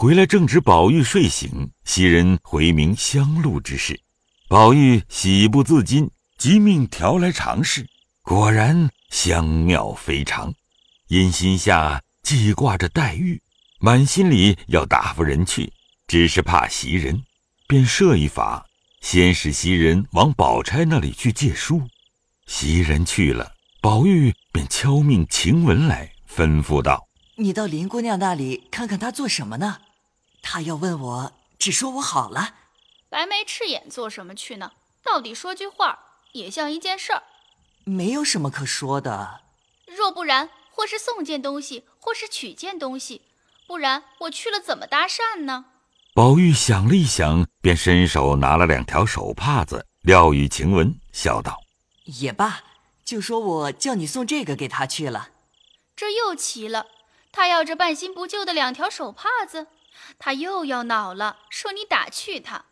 回来正值宝玉睡醒，袭人回明香露之事，宝玉喜不自禁，即命调来尝试，果然香妙非常，因心下记挂着黛玉，满心里要打发人去，只是怕袭人，便设一法，先使袭人往宝钗那里去借书，袭人去了，宝玉便敲命晴雯来，吩咐道。你到林姑娘那里看看她做什么呢？她要问我，只说我好了。白眉赤眼做什么去呢？到底说句话也像一件事儿。没有什么可说的。若不然，或是送件东西，或是取件东西，不然我去了怎么搭讪呢？宝玉想了一想，便伸手拿了两条手帕子，撂与晴雯，笑道：“也罢，就说我叫你送这个给他去了。”这又奇了。他要这半新不旧的两条手帕子，他又要恼了，说你打趣他。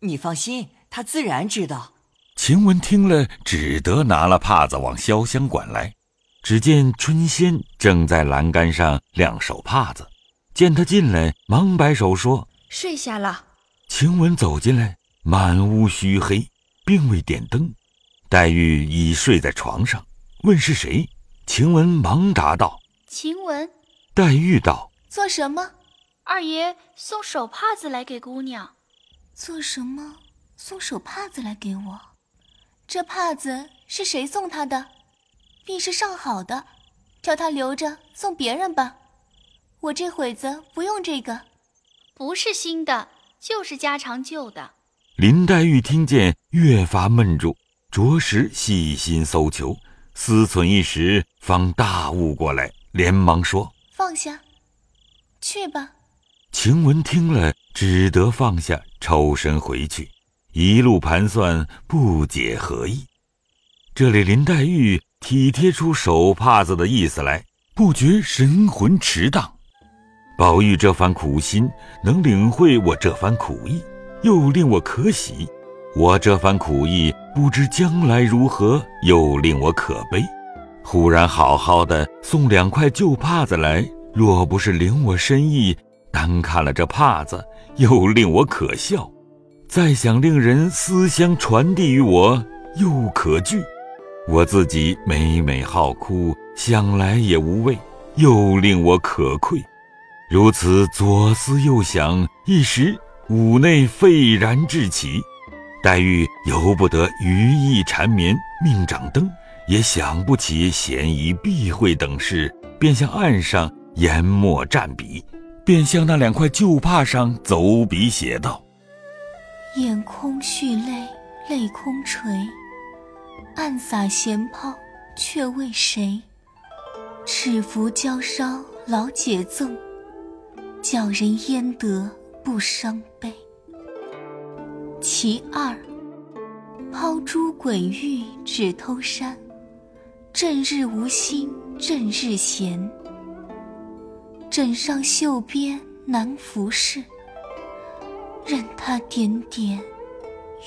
你放心，他自然知道。晴雯听了，只得拿了帕子往潇湘馆来。只见春仙正在栏杆上晾手帕子，见他进来，忙摆手说：“睡下了。”晴雯走进来，满屋虚黑，并未点灯。黛玉已睡在床上，问是谁。晴雯忙答道：“晴雯。”黛玉道：“做什么？二爷送手帕子来给姑娘。做什么？送手帕子来给我？这帕子是谁送他的？必是上好的，叫他留着送别人吧。我这会子不用这个。不是新的，就是家常旧的。”林黛玉听见，越发闷住，着实细心搜求，思忖一时，方大悟过来，连忙说。放下，去吧。晴雯听了，只得放下，抽身回去，一路盘算，不解何意。这里林黛玉体贴出手帕子的意思来，不觉神魂驰荡。宝玉这番苦心，能领会我这番苦意，又令我可喜；我这番苦意，不知将来如何，又令我可悲。忽然好好的送两块旧帕子来，若不是领我深意，单看了这帕子，又令我可笑；再想令人思乡传递于我，又可惧。我自己每每好哭，想来也无味，又令我可愧。如此左思右想，一时五内沸然至起，黛玉由不得余意缠绵，命掌灯。也想不起嫌疑避讳等事，便向案上研墨蘸笔，便向那两块旧帕上走笔写道：“眼空蓄泪，泪空垂，暗洒闲抛，却为谁？赤符交烧，老解赠，叫人焉得不伤悲？其二，抛珠鬼玉，只偷山。”正日无心，正日闲。枕上绣边难拂拭，任他点点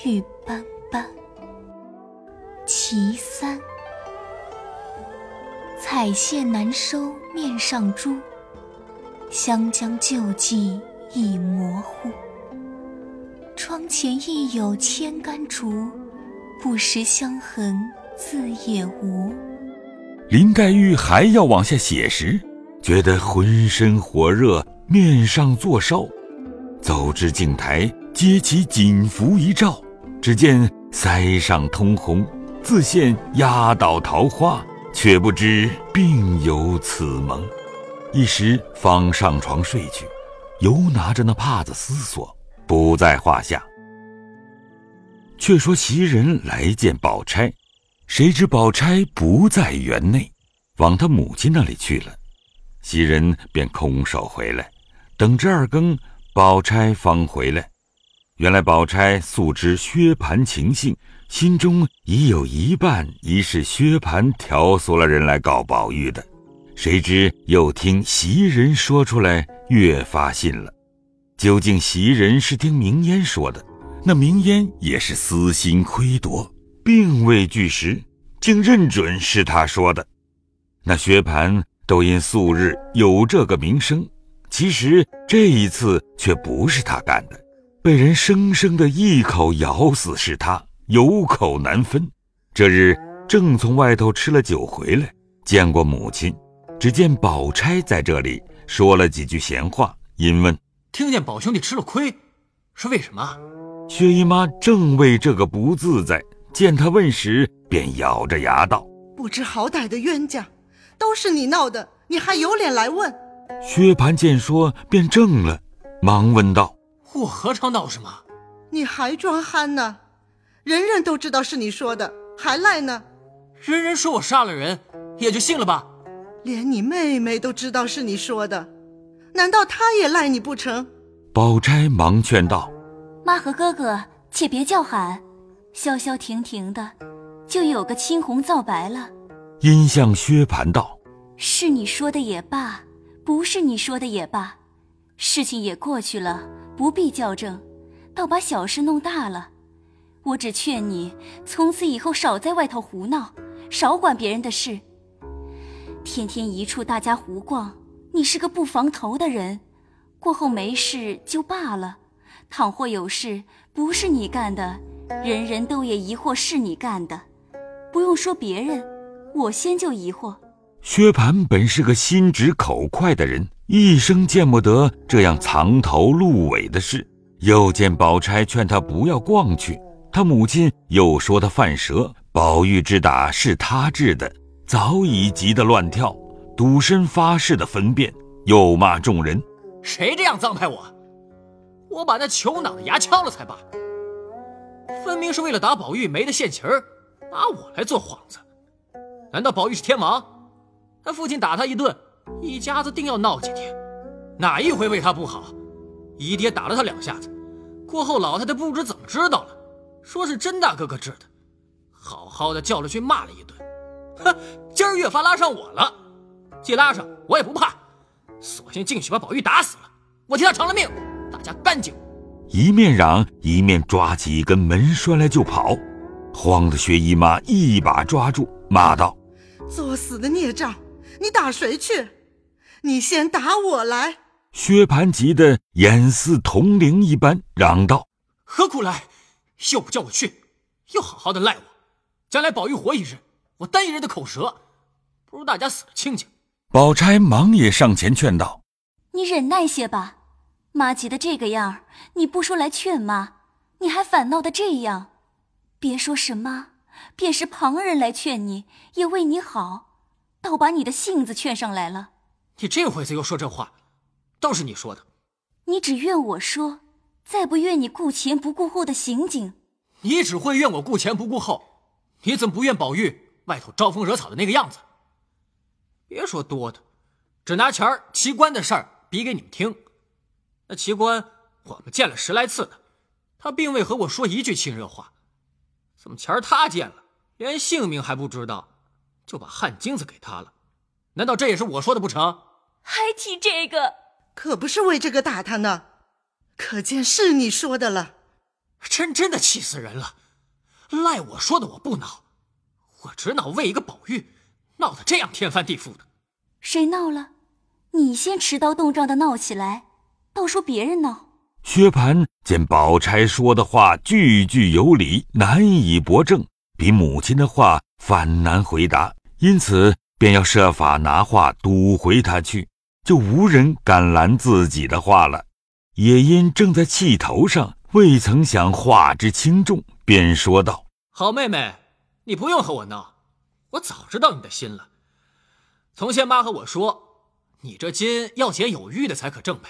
玉斑斑。其三，彩线难收面上珠，香江旧迹已模糊。窗前亦有千竿竹，不识香痕字也无。林黛玉还要往下写时，觉得浑身火热，面上作烧，走至镜台，揭起锦服一照，只见腮上通红，自现压倒桃花，却不知病有此萌。一时方上床睡去，犹拿着那帕子思索，不在话下。却说袭人来见宝钗。谁知宝钗不在园内，往她母亲那里去了。袭人便空手回来，等至二更，宝钗方回来。原来宝钗素知薛蟠情性，心中已有一半疑是薛蟠挑唆了人来告宝玉的。谁知又听袭人说出来，越发信了。究竟袭人是听明烟说的，那明烟也是私心窥夺。并未据实，竟认准是他说的。那薛蟠都因素日有这个名声，其实这一次却不是他干的，被人生生的一口咬死是他，有口难分。这日正从外头吃了酒回来，见过母亲，只见宝钗在这里说了几句闲话，因问：“听见宝兄弟吃了亏，是为什么？”薛姨妈正为这个不自在，见他问时，便咬着牙道：“不知好歹的冤家，都是你闹的，你还有脸来问？”薛蟠见说，便怔了，忙问道：“我何尝闹什么？你还装憨呢？人人都知道是你说的，还赖呢？人人说我杀了人，也就信了吧？连你妹妹都知道是你说的，难道她也赖你不成？”宝钗忙劝道。妈和哥哥，且别叫喊，消消停停的，就有个青红皂白了。因向薛蟠道：“是你说的也罢，不是你说的也罢，事情也过去了，不必较正，倒把小事弄大了。我只劝你，从此以后少在外头胡闹，少管别人的事。天天一处大家胡逛，你是个不防头的人，过后没事就罢了。”倘或有事不是你干的，人人都也疑惑是你干的。不用说别人，我先就疑惑。薛蟠本是个心直口快的人，一生见不得这样藏头露尾的事。又见宝钗劝他不要逛去，他母亲又说他犯蛇，宝玉之打是他治的，早已急得乱跳，赌身发誓的分辨，又骂众人：谁这样脏拍我？我把那球脑的牙敲了才罢，分明是为了打宝玉没的现钱儿，拿我来做幌子。难道宝玉是天王？他父亲打他一顿，一家子定要闹几天。哪一回为他不好？姨爹打了他两下子，过后老太太不知怎么知道了，说是甄大哥哥治的，好好的叫了去骂了一顿。哼，今儿越发拉上我了，既拉上我也不怕，索性进去把宝玉打死了，我替他偿了命。大家干净！一面嚷，一面抓起一根门栓来就跑，慌得薛姨妈一把抓住，骂道：“作死的孽障，你打谁去？你先打我来！”薛蟠急得眼似铜铃一般，嚷道：“何苦来？又不叫我去，又好好的赖我，将来宝玉活一日，我担一日的口舌，不如大家死了清净。”宝钗忙也上前劝道：“你忍耐些吧。”妈急得这个样你不说来劝妈，你还反闹得这样。别说是妈，便是旁人来劝你，也为你好，倒把你的性子劝上来了。你这会子又说这话，倒是你说的。你只怨我说，再不怨你顾前不顾后的刑警。你只会怨我顾前不顾后，你怎么不怨宝玉外头招风惹草的那个样子？别说多的，只拿钱儿奇观的事儿比给你们听。那奇观，我们见了十来次了，他并未和我说一句亲热话。怎么前儿他见了，连姓名还不知道，就把汗巾子给他了？难道这也是我说的不成？还提这个？可不是为这个打他呢，可见是你说的了。真真的气死人了！赖我说的我不恼，我只恼为一个宝玉，闹得这样天翻地覆的。谁闹了？你先持刀动杖的闹起来。倒说别人呢。薛蟠见宝钗说的话句句有理，难以驳正，比母亲的话反难回答，因此便要设法拿话堵回他去，就无人敢拦自己的话了。也因正在气头上，未曾想话之轻重，便说道：“好妹妹，你不用和我闹，我早知道你的心了。从前妈和我说，你这金要捡有玉的才可正配。”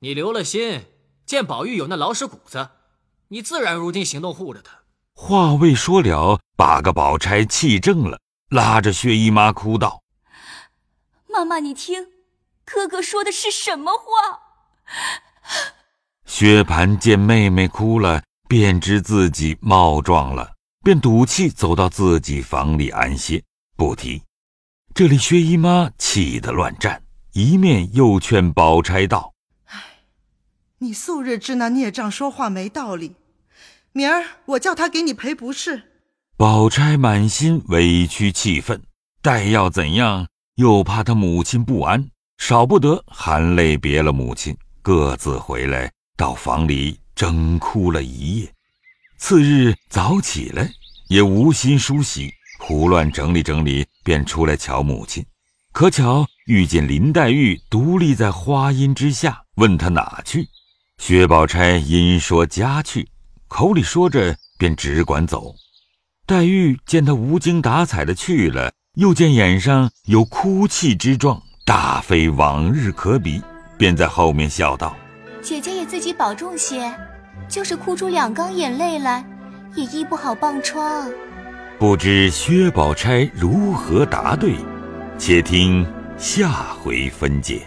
你留了心，见宝玉有那老实骨子，你自然如今行动护着他。话未说了，把个宝钗气正了，拉着薛姨妈哭道：“妈妈，你听，哥哥说的是什么话？”薛蟠见妹妹哭了，便知自己冒撞了，便赌气走到自己房里安歇，不提。这里薛姨妈气得乱战，一面又劝宝钗道。你素日知那孽障说话没道理，明儿我叫他给你赔不是。宝钗满心委屈气愤，待要怎样，又怕他母亲不安，少不得含泪别了母亲，各自回来到房里整哭了一夜。次日早起来，也无心梳洗，胡乱整理整理，便出来瞧母亲。可巧遇见林黛玉独立在花荫之下，问她哪去。薛宝钗因说家去，口里说着便只管走。黛玉见他无精打采的去了，又见眼上有哭泣之状。大非往日可比，便在后面笑道：“姐姐也自己保重些，就是哭出两缸眼泪来，也医不好棒疮。”不知薛宝钗如何答对，且听下回分解。